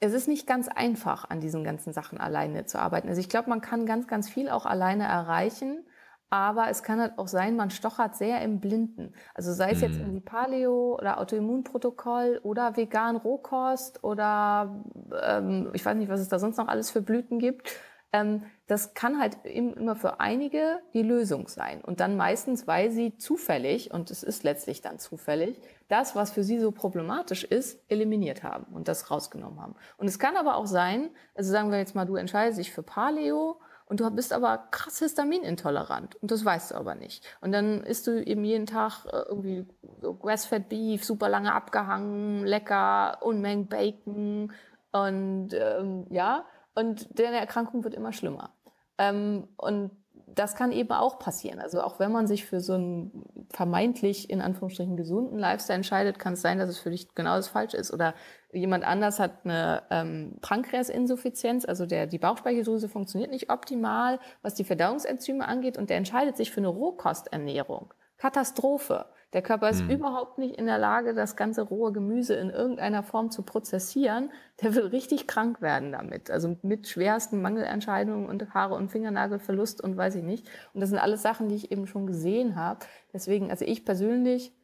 es ist nicht ganz einfach, an diesen ganzen Sachen alleine zu arbeiten. Also ich glaube, man kann ganz, ganz viel auch alleine erreichen. Aber es kann halt auch sein, man stochert sehr im Blinden. Also sei es jetzt mhm. irgendwie Paleo oder Autoimmunprotokoll oder vegan Rohkost oder ähm, ich weiß nicht, was es da sonst noch alles für Blüten gibt. Ähm, das kann halt immer für einige die Lösung sein. Und dann meistens, weil sie zufällig, und es ist letztlich dann zufällig, das, was für sie so problematisch ist, eliminiert haben und das rausgenommen haben. Und es kann aber auch sein, also sagen wir jetzt mal, du entscheidest dich für Paleo und du bist aber krass histaminintolerant und das weißt du aber nicht. Und dann isst du eben jeden Tag äh, irgendwie Grass-Fed Beef, super lange abgehangen, lecker, Unmengen Bacon und ähm, ja, und deine Erkrankung wird immer schlimmer. Ähm, und das kann eben auch passieren. Also auch wenn man sich für so einen vermeintlich in Anführungsstrichen gesunden Lifestyle entscheidet, kann es sein, dass es für dich genau das Falsche ist. Oder jemand anders hat eine ähm, Pankreasinsuffizienz, also der, die Bauchspeicheldrüse funktioniert nicht optimal, was die Verdauungsenzyme angeht, und der entscheidet sich für eine Rohkosternährung Katastrophe. Der Körper ist hm. überhaupt nicht in der Lage, das ganze rohe Gemüse in irgendeiner Form zu prozessieren. Der will richtig krank werden damit. Also mit schwersten Mangelentscheidungen und Haare- und Fingernagelverlust und weiß ich nicht. Und das sind alles Sachen, die ich eben schon gesehen habe. Deswegen, also ich persönlich,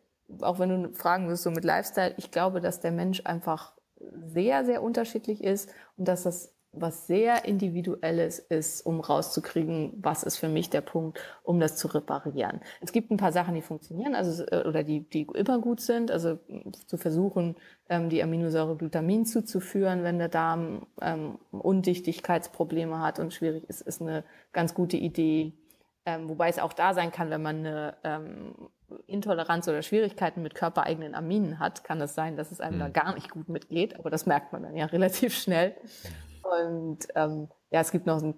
auch wenn du fragen wirst, so mit Lifestyle, ich glaube, dass der Mensch einfach sehr, sehr unterschiedlich ist und dass das was sehr individuelles ist, um rauszukriegen, was ist für mich der Punkt, um das zu reparieren. Es gibt ein paar Sachen, die funktionieren, also äh, oder die die immer gut sind, also zu versuchen, ähm, die Aminosäure Glutamin zuzuführen, wenn der Darm ähm, Undichtigkeitsprobleme hat und schwierig ist, ist eine ganz gute Idee. Ähm, wobei es auch da sein kann, wenn man eine Intoleranz oder Schwierigkeiten mit körpereigenen Aminen hat, kann es sein, dass es einem mhm. da gar nicht gut mitgeht. Aber das merkt man dann ja relativ schnell. Und ähm, ja, es gibt noch ein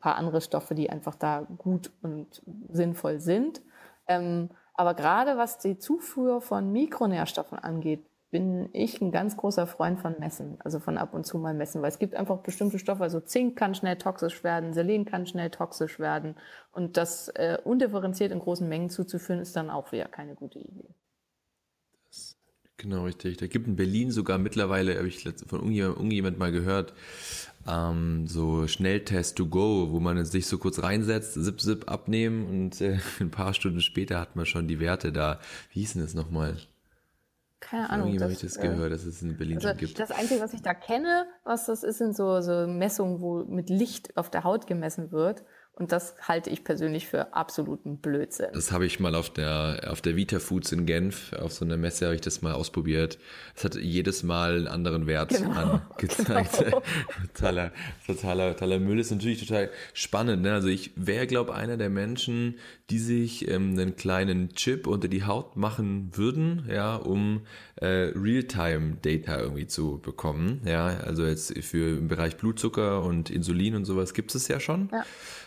paar andere Stoffe, die einfach da gut und sinnvoll sind. Ähm, aber gerade was die Zufuhr von Mikronährstoffen angeht, bin ich ein ganz großer Freund von Messen, also von ab und zu mal messen, weil es gibt einfach bestimmte Stoffe, also Zink kann schnell toxisch werden, Selen kann schnell toxisch werden und das äh, undifferenziert in großen Mengen zuzuführen, ist dann auch wieder keine gute Idee. Genau, richtig. Da gibt in Berlin sogar mittlerweile, habe ich von irgendjemand, irgendjemand mal gehört, ähm, so Schnelltest to go, wo man sich so kurz reinsetzt, zip, zip abnehmen und äh, ein paar Stunden später hat man schon die Werte da. Wie hieß denn das nochmal? Keine Ahnung. Irgendwie habe ich das gehört, dass es in Berlin also gibt. Das Einzige, was ich da kenne, was das ist, sind so, so Messungen, wo mit Licht auf der Haut gemessen wird. Und das halte ich persönlich für absoluten Blödsinn. Das habe ich mal auf der, auf der Vita Foods in Genf, auf so einer Messe habe ich das mal ausprobiert. Es hat jedes Mal einen anderen Wert genau, angezeigt. Genau. totaler, totaler, totaler Müll ist natürlich total spannend. Ne? Also ich wäre, glaube einer der Menschen, die sich ähm, einen kleinen Chip unter die Haut machen würden, ja, um äh, Realtime-Data irgendwie zu bekommen. Ja, also jetzt für im Bereich Blutzucker und Insulin und sowas gibt es ja schon. Ja.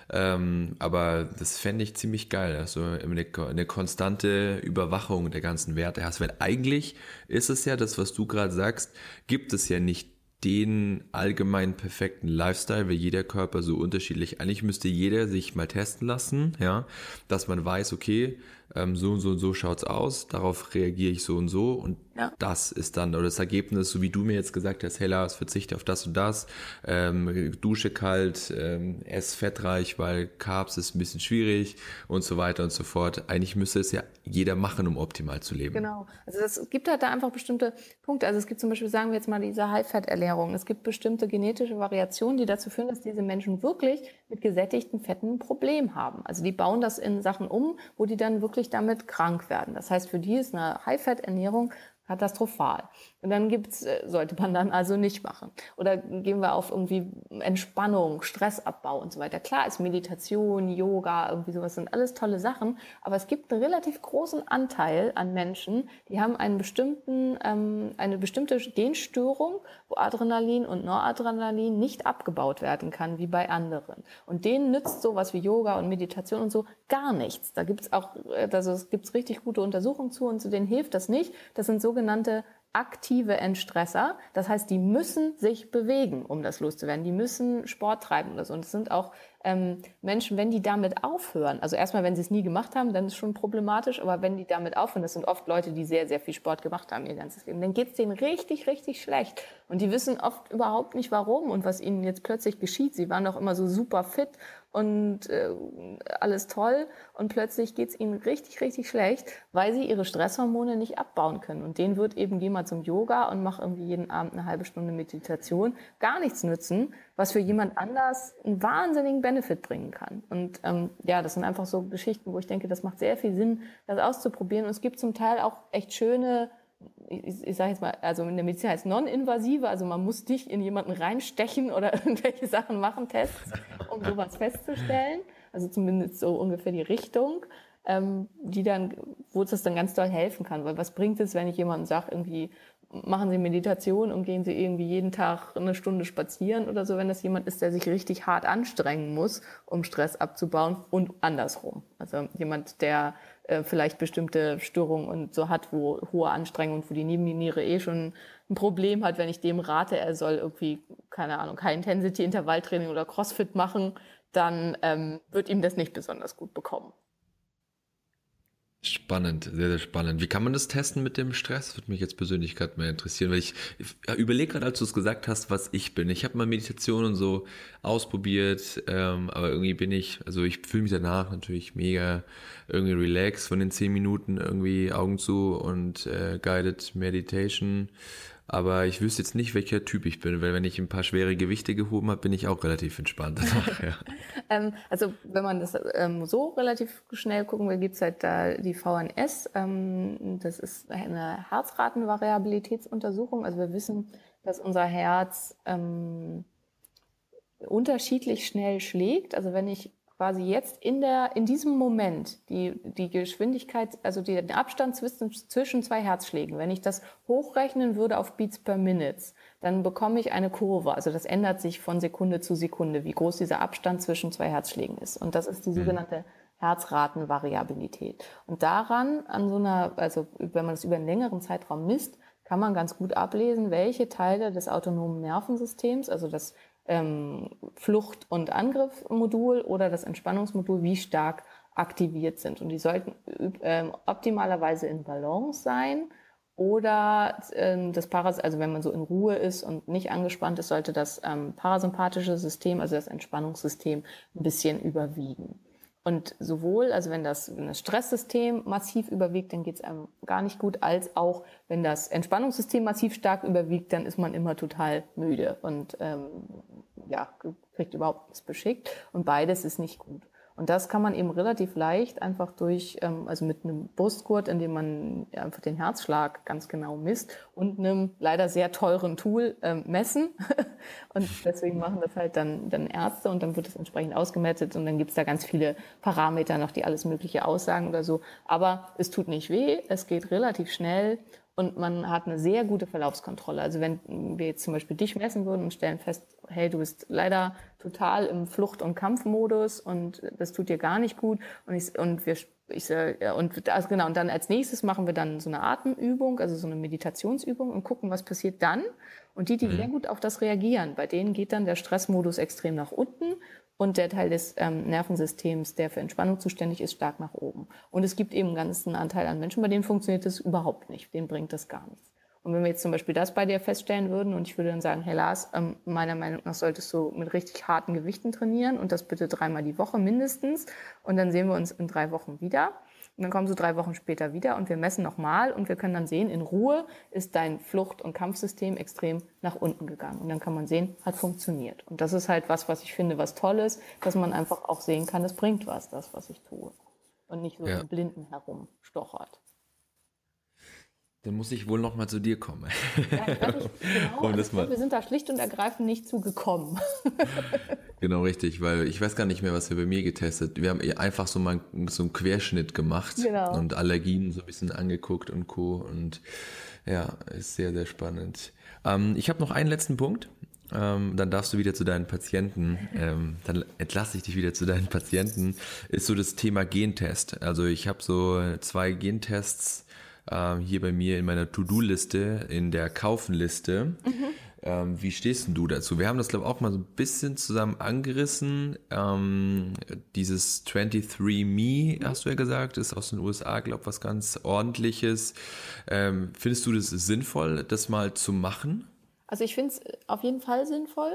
Ähm, aber das fände ich ziemlich geil, du eine, eine, konstante Überwachung der ganzen Werte hast. Weil eigentlich ist es ja das, was du gerade sagst, gibt es ja nicht den allgemein perfekten Lifestyle, weil jeder Körper so unterschiedlich. Eigentlich müsste jeder sich mal testen lassen, ja, dass man weiß, okay, ähm, so und so und so schaut's aus, darauf reagiere ich so und so und ja. das ist dann oder das Ergebnis, so wie du mir jetzt gesagt hast, hey Lars, verzichte auf das und das, ähm, Dusche kalt, ähm, ess fettreich, weil Carbs ist ein bisschen schwierig und so weiter und so fort. Eigentlich müsste es ja jeder machen, um optimal zu leben. Genau. Also es gibt halt da einfach bestimmte Punkte. Also es gibt zum Beispiel, sagen wir jetzt mal diese High-Fat-Ernährung. Es gibt bestimmte genetische Variationen, die dazu führen, dass diese Menschen wirklich mit gesättigten Fetten ein Problem haben. Also die bauen das in Sachen um, wo die dann wirklich damit krank werden. Das heißt, für die ist eine High-Fat-Ernährung katastrophal. Und dann gibt's, äh, sollte man dann also nicht machen. Oder gehen wir auf irgendwie Entspannung, Stressabbau und so weiter. Klar ist Meditation, Yoga, irgendwie sowas sind alles tolle Sachen, aber es gibt einen relativ großen Anteil an Menschen, die haben einen bestimmten, ähm, eine bestimmte Genstörung, wo Adrenalin und Noradrenalin nicht abgebaut werden kann, wie bei anderen. Und denen nützt sowas wie Yoga und Meditation und so gar nichts. Da gibt's auch, also es gibt's richtig gute Untersuchungen zu und zu denen hilft das nicht. Das sind sogenannte aktive Entstresser. Das heißt, die müssen sich bewegen, um das loszuwerden. Die müssen Sport treiben oder so. Und es sind auch ähm, Menschen, wenn die damit aufhören, also erstmal, wenn sie es nie gemacht haben, dann ist es schon problematisch, aber wenn die damit aufhören, das sind oft Leute, die sehr, sehr viel Sport gemacht haben ihr ganzes Leben, dann geht es denen richtig, richtig schlecht. Und die wissen oft überhaupt nicht warum und was ihnen jetzt plötzlich geschieht. Sie waren doch immer so super fit und äh, alles toll und plötzlich geht es ihnen richtig, richtig schlecht, weil sie ihre Stresshormone nicht abbauen können. Und denen wird eben, geh mal zum Yoga und mach irgendwie jeden Abend eine halbe Stunde Meditation, gar nichts nützen, was für jemand anders einen wahnsinnigen Benefit bringen kann. Und ähm, ja, das sind einfach so Geschichten, wo ich denke, das macht sehr viel Sinn, das auszuprobieren. Und es gibt zum Teil auch echt schöne ich, ich sage jetzt mal, also in der Medizin heißt non-invasive, also man muss nicht in jemanden reinstechen oder irgendwelche Sachen machen, Tests, um sowas festzustellen. Also zumindest so ungefähr die Richtung, ähm, die dann, wo es das dann ganz doll helfen kann. Weil was bringt es, wenn ich jemandem sage, irgendwie, machen Sie Meditation und gehen Sie irgendwie jeden Tag eine Stunde spazieren oder so, wenn das jemand ist, der sich richtig hart anstrengen muss, um Stress abzubauen und andersrum. Also jemand, der äh, vielleicht bestimmte Störungen und so hat, wo hohe Anstrengung wo die Nebenniere eh schon ein Problem hat, wenn ich dem rate, er soll irgendwie, keine Ahnung, High-Intensity-Intervalltraining oder Crossfit machen, dann ähm, wird ihm das nicht besonders gut bekommen. Spannend, sehr, sehr spannend. Wie kann man das testen mit dem Stress? Würde mich jetzt persönlich gerade mal interessieren, weil ich, ich überlege gerade, als du es gesagt hast, was ich bin. Ich habe mal Meditation und so ausprobiert, ähm, aber irgendwie bin ich, also ich fühle mich danach natürlich mega irgendwie relaxed von den zehn Minuten irgendwie Augen zu und äh, Guided Meditation aber ich wüsste jetzt nicht, welcher Typ ich bin, weil wenn ich ein paar schwere Gewichte gehoben habe, bin ich auch relativ entspannt danach. Ja. ähm, also wenn man das ähm, so relativ schnell gucken will, gibt's halt da die VNS. Ähm, das ist eine Herzratenvariabilitätsuntersuchung. Also wir wissen, dass unser Herz ähm, unterschiedlich schnell schlägt. Also wenn ich quasi jetzt in der, in diesem Moment die, die Geschwindigkeit, also den Abstand zwischen, zwischen zwei Herzschlägen, wenn ich das hochrechnen würde auf Beats per Minute, dann bekomme ich eine Kurve. Also das ändert sich von Sekunde zu Sekunde, wie groß dieser Abstand zwischen zwei Herzschlägen ist. Und das ist die mhm. sogenannte Herzratenvariabilität. Und daran, an so einer, also wenn man das über einen längeren Zeitraum misst, kann man ganz gut ablesen, welche Teile des autonomen Nervensystems, also das ähm, Flucht- und Angriffmodul oder das Entspannungsmodul, wie stark aktiviert sind. Und die sollten ähm, optimalerweise in Balance sein. Oder ähm, das Paras, also wenn man so in Ruhe ist und nicht angespannt ist, sollte das ähm, parasympathische System, also das Entspannungssystem, ein bisschen überwiegen. Und sowohl, also wenn das, wenn das Stresssystem massiv überwiegt, dann geht es einem gar nicht gut, als auch wenn das Entspannungssystem massiv stark überwiegt, dann ist man immer total müde und ähm, ja, kriegt überhaupt nichts beschickt. Und beides ist nicht gut. Und das kann man eben relativ leicht einfach durch, ähm, also mit einem Brustgurt, in dem man einfach den Herzschlag ganz genau misst und einem leider sehr teuren Tool ähm, messen. und deswegen machen das halt dann, dann Ärzte und dann wird es entsprechend ausgemettet und dann gibt's da ganz viele Parameter noch, die alles Mögliche aussagen oder so. Aber es tut nicht weh, es geht relativ schnell und man hat eine sehr gute Verlaufskontrolle. Also wenn wir jetzt zum Beispiel dich messen würden und stellen fest, hey, du bist leider total im Flucht- und Kampfmodus und das tut dir gar nicht gut und ich, und wir ich, und also genau und dann als nächstes machen wir dann so eine Atemübung, also so eine Meditationsübung und gucken, was passiert dann. Und die, die mhm. sehr gut auf das reagieren, bei denen geht dann der Stressmodus extrem nach unten und der Teil des ähm, Nervensystems, der für Entspannung zuständig ist, stark nach oben. Und es gibt eben einen ganzen Anteil an Menschen, bei denen funktioniert das überhaupt nicht. Denen bringt das gar nichts. Und wenn wir jetzt zum Beispiel das bei dir feststellen würden und ich würde dann sagen, hey Lars, ähm, meiner Meinung nach solltest du mit richtig harten Gewichten trainieren und das bitte dreimal die Woche mindestens. Und dann sehen wir uns in drei Wochen wieder und dann kommen sie drei Wochen später wieder und wir messen nochmal und wir können dann sehen, in Ruhe ist dein Flucht- und Kampfsystem extrem nach unten gegangen. Und dann kann man sehen, hat funktioniert. Und das ist halt was, was ich finde, was toll ist, dass man einfach auch sehen kann, es bringt was, das, was ich tue. Und nicht so ja. im Blinden herumstochert. Dann muss ich wohl noch mal zu dir kommen. Ja, genau, um also glaub, wir sind da schlicht und ergreifend nicht zugekommen. genau, richtig, weil ich weiß gar nicht mehr, was wir bei mir getestet. Wir haben einfach so mal so einen Querschnitt gemacht genau. und Allergien so ein bisschen angeguckt und Co. Und ja, ist sehr, sehr spannend. Ähm, ich habe noch einen letzten Punkt. Ähm, dann darfst du wieder zu deinen Patienten, ähm, dann entlasse ich dich wieder zu deinen Patienten, ist so das Thema Gentest. Also ich habe so zwei Gentests ähm, hier bei mir in meiner To-Do-Liste, in der Kaufenliste. Mhm. Ähm, wie stehst du dazu? Wir haben das, glaube ich, auch mal so ein bisschen zusammen angerissen. Ähm, dieses 23Me, hast du ja gesagt, ist aus den USA, glaube ich, was ganz ordentliches. Ähm, findest du das sinnvoll, das mal zu machen? Also ich finde es auf jeden Fall sinnvoll,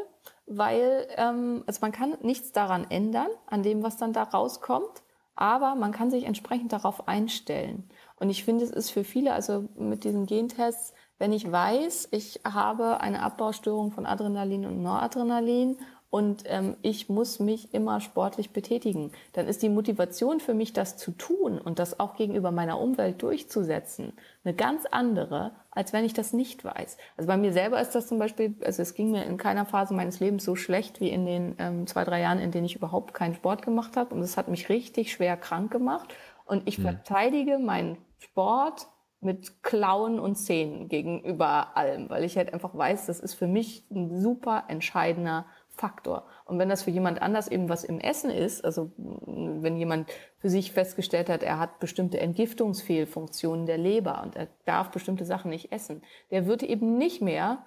weil ähm, also man kann nichts daran ändern, an dem, was dann da rauskommt, aber man kann sich entsprechend darauf einstellen. Und ich finde, es ist für viele, also mit diesen Gentests, wenn ich weiß, ich habe eine Abbaustörung von Adrenalin und Noradrenalin und ähm, ich muss mich immer sportlich betätigen, dann ist die Motivation für mich, das zu tun und das auch gegenüber meiner Umwelt durchzusetzen, eine ganz andere, als wenn ich das nicht weiß. Also bei mir selber ist das zum Beispiel, also es ging mir in keiner Phase meines Lebens so schlecht wie in den ähm, zwei, drei Jahren, in denen ich überhaupt keinen Sport gemacht habe und es hat mich richtig schwer krank gemacht und ich mhm. verteidige meinen Sport mit Klauen und Zähnen gegenüber allem, weil ich halt einfach weiß, das ist für mich ein super entscheidender Faktor. Und wenn das für jemand anders eben was im Essen ist, also wenn jemand für sich festgestellt hat, er hat bestimmte Entgiftungsfehlfunktionen der Leber und er darf bestimmte Sachen nicht essen, der wird eben nicht mehr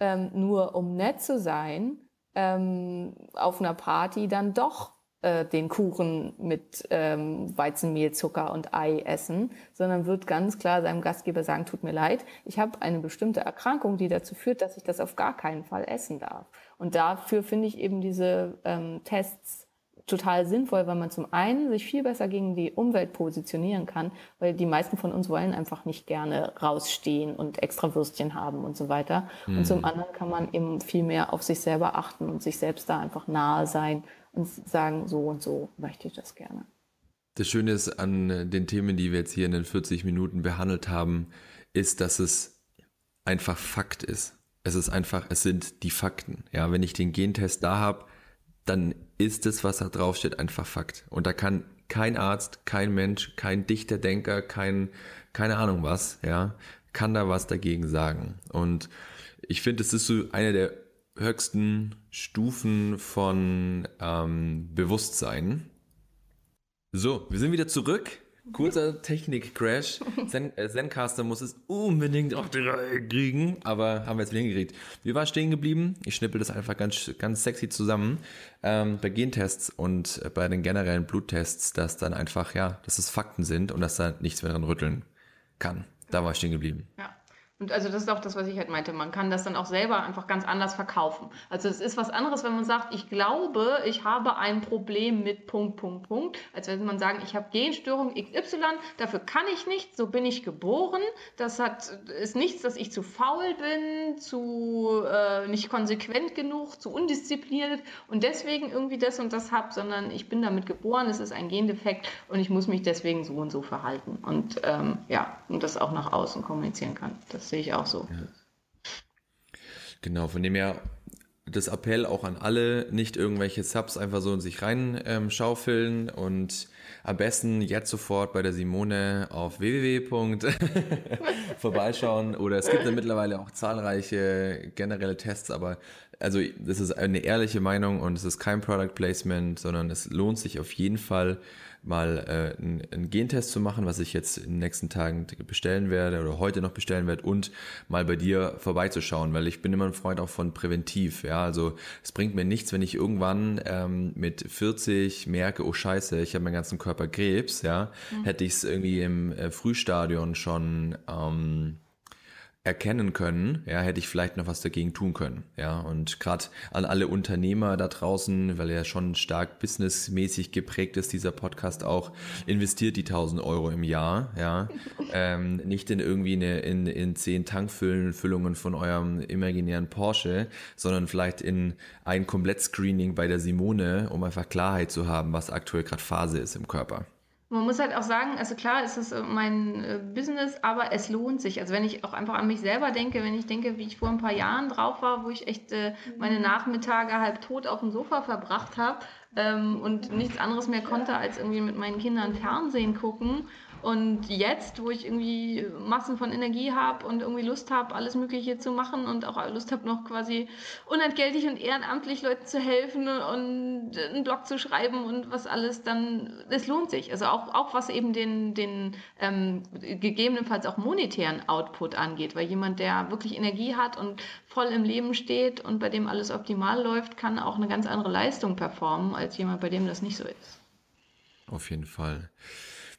ähm, nur um nett zu sein ähm, auf einer Party dann doch äh, den Kuchen mit ähm, Weizenmehl, Zucker und Ei essen, sondern wird ganz klar seinem Gastgeber sagen, tut mir leid, ich habe eine bestimmte Erkrankung, die dazu führt, dass ich das auf gar keinen Fall essen darf. Und dafür finde ich eben diese ähm, Tests total sinnvoll, weil man zum einen sich viel besser gegen die Umwelt positionieren kann, weil die meisten von uns wollen einfach nicht gerne rausstehen und extra Würstchen haben und so weiter. Mhm. Und zum mhm. anderen kann man eben viel mehr auf sich selber achten und sich selbst da einfach nahe sein und sagen, so und so möchte ich das gerne. Das Schöne ist an den Themen, die wir jetzt hier in den 40 Minuten behandelt haben, ist, dass es einfach Fakt ist. Es ist einfach, es sind die Fakten. Ja, wenn ich den Gentest da habe, dann ist es, was da draufsteht, einfach Fakt. Und da kann kein Arzt, kein Mensch, kein dichter Denker, kein, keine Ahnung was, ja, kann da was dagegen sagen. Und ich finde, es ist so eine der höchsten Stufen von ähm, Bewusstsein. So, wir sind wieder zurück Kurzer Technik-Crash. Zen, äh, Zencaster muss es unbedingt auf die Reihe kriegen, aber haben wir jetzt wieder hingekriegt. Wir waren stehen geblieben. Ich schnippel das einfach ganz, ganz sexy zusammen. Ähm, bei Gentests und bei den generellen Bluttests, dass dann einfach, ja, dass es Fakten sind und dass da nichts mehr dran rütteln kann. Da war ich stehen geblieben. Ja. Und also das ist auch das, was ich halt meinte. Man kann das dann auch selber einfach ganz anders verkaufen. Also es ist was anderes, wenn man sagt, ich glaube, ich habe ein Problem mit Punkt, Punkt, Punkt, als wenn man sagen, ich habe Genstörung XY, dafür kann ich nicht, so bin ich geboren. Das hat, ist nichts, dass ich zu faul bin, zu äh, nicht konsequent genug, zu undiszipliniert und deswegen irgendwie das und das habe, sondern ich bin damit geboren, es ist ein Gendefekt und ich muss mich deswegen so und so verhalten. Und ähm, ja, und das auch nach außen kommunizieren kann. Das sehe ich auch so. Ja. Genau, von dem her das Appell auch an alle, nicht irgendwelche Subs einfach so in sich reinschaufeln ähm, und am besten jetzt sofort bei der Simone auf www. vorbeischauen oder es gibt ja mittlerweile auch zahlreiche generelle Tests, aber also das ist eine ehrliche Meinung und es ist kein Product Placement, sondern es lohnt sich auf jeden Fall mal äh, einen, einen Gentest zu machen, was ich jetzt in den nächsten Tagen bestellen werde oder heute noch bestellen werde und mal bei dir vorbeizuschauen, weil ich bin immer ein Freund auch von präventiv. Ja, also es bringt mir nichts, wenn ich irgendwann ähm, mit 40 merke, oh Scheiße, ich habe meinen ganzen Körper Krebs. Ja, mhm. hätte ich es irgendwie im äh, Frühstadion schon ähm, erkennen können, ja, hätte ich vielleicht noch was dagegen tun können, ja, und gerade an alle Unternehmer da draußen, weil er schon stark businessmäßig geprägt ist, dieser Podcast auch, investiert die 1000 Euro im Jahr, ja, ähm, nicht in irgendwie eine, in, in zehn Tankfüllungen von eurem imaginären Porsche, sondern vielleicht in ein Komplettscreening bei der Simone, um einfach Klarheit zu haben, was aktuell gerade Phase ist im Körper. Man muss halt auch sagen, also klar ist es äh, mein äh, Business, aber es lohnt sich. Also wenn ich auch einfach an mich selber denke, wenn ich denke, wie ich vor ein paar Jahren drauf war, wo ich echt äh, meine mhm. Nachmittage halb tot auf dem Sofa verbracht habe ähm, und nichts anderes mehr konnte, als irgendwie mit meinen Kindern Fernsehen gucken und jetzt, wo ich irgendwie Massen von Energie habe und irgendwie Lust habe, alles Mögliche zu machen und auch Lust habe, noch quasi unentgeltlich und ehrenamtlich Leuten zu helfen und einen Blog zu schreiben und was alles, dann, es lohnt sich. Also auch, auch was eben den, den ähm, gegebenenfalls auch monetären Output angeht, weil jemand, der wirklich Energie hat und voll im Leben steht und bei dem alles optimal läuft, kann auch eine ganz andere Leistung performen, als jemand, bei dem das nicht so ist. Auf jeden Fall.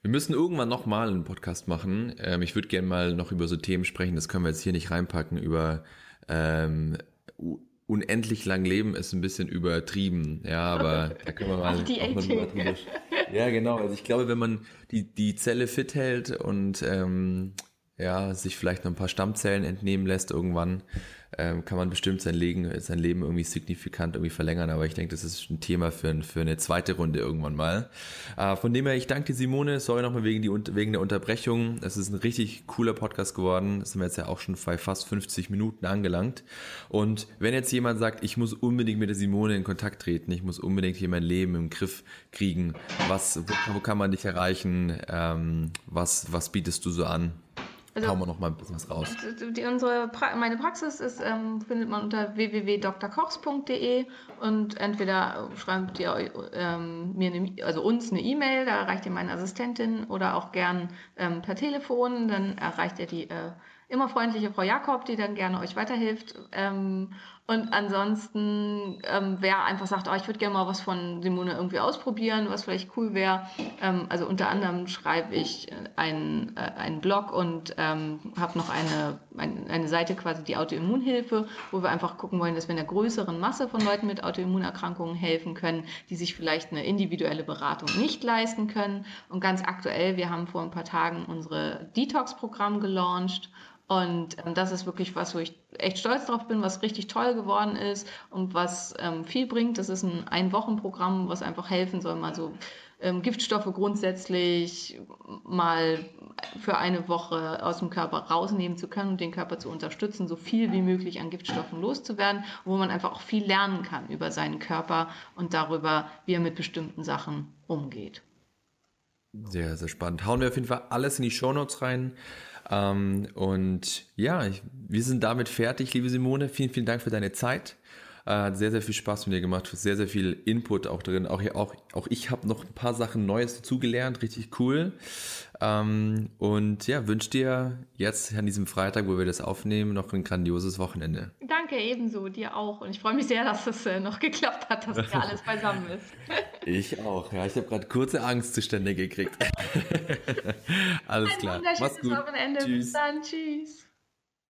Wir müssen irgendwann nochmal einen Podcast machen. Ähm, ich würde gerne mal noch über so Themen sprechen, das können wir jetzt hier nicht reinpacken, über ähm, unendlich lang leben ist ein bisschen übertrieben, ja, aber da können wir mal, auch mal drüber, Ja, genau. Also ich glaube, wenn man die, die Zelle fit hält und ähm, ja, sich vielleicht noch ein paar Stammzellen entnehmen lässt irgendwann, ähm, kann man bestimmt sein Leben, sein Leben irgendwie signifikant irgendwie verlängern. Aber ich denke, das ist ein Thema für, für eine zweite Runde irgendwann mal. Äh, von dem her, ich danke Simone. Sorry nochmal wegen, wegen der Unterbrechung. Es ist ein richtig cooler Podcast geworden. Das sind wir jetzt ja auch schon bei fast 50 Minuten angelangt. Und wenn jetzt jemand sagt, ich muss unbedingt mit der Simone in Kontakt treten, ich muss unbedingt hier mein Leben im Griff kriegen, was, wo, wo kann man dich erreichen? Ähm, was, was bietest du so an? Also, Hauen wir noch mal ein bisschen was raus. Die, unsere pra meine Praxis ist, ähm, findet man unter www.drkochs.de und entweder schreibt ihr ähm, mir eine, also uns eine E-Mail, da erreicht ihr meine Assistentin oder auch gern ähm, per Telefon, dann erreicht ihr die äh, immer freundliche Frau Jakob, die dann gerne euch weiterhilft. Ähm, Und ansonsten, ähm, wer einfach sagt, oh, ich würde gerne mal was von Simone irgendwie ausprobieren, was vielleicht cool wäre. Ähm, also unter anderem schreibe ich einen, äh, einen Blog und ähm, habe noch eine, ein, eine Seite quasi die Autoimmunhilfe, wo wir einfach gucken wollen, dass wir einer größeren Masse von Leuten mit Autoimmunerkrankungen helfen können, die sich vielleicht eine individuelle Beratung nicht leisten können. Und ganz aktuell, wir haben vor ein paar Tagen unsere Detox-Programm gelauncht und ähm, das ist wirklich was, wo ich echt stolz drauf bin, was richtig toll geworden ist und was ähm, viel bringt. Das ist ein Ein-Wochen-Programm, was einfach helfen soll, mal so ähm, Giftstoffe grundsätzlich mal für eine Woche aus dem Körper rausnehmen zu können und den Körper zu unterstützen, so viel wie möglich an Giftstoffen loszuwerden, wo man einfach auch viel lernen kann über seinen Körper und darüber, wie er mit bestimmten Sachen umgeht. Sehr, sehr spannend. Hauen wir auf jeden Fall alles in die Shownotes rein. Ähm, und ja, ich, wir sind damit fertig, liebe Simone. Vielen, vielen Dank für deine Zeit. Äh, hat sehr, sehr viel Spaß mit dir gemacht, sehr, sehr viel Input auch drin. Auch, auch, auch ich habe noch ein paar Sachen Neues dazugelernt, richtig cool. Ähm, und ja, wünsche dir jetzt an diesem Freitag, wo wir das aufnehmen, noch ein grandioses Wochenende. Danke, ebenso, dir auch. Und ich freue mich sehr, dass es äh, noch geklappt hat, dass hier alles beisammen ist. ich auch, ja. Ich habe gerade kurze Angstzustände gekriegt. alles ein klar. Mach's gut. Wochenende. Tschüss. Bis dann. Tschüss.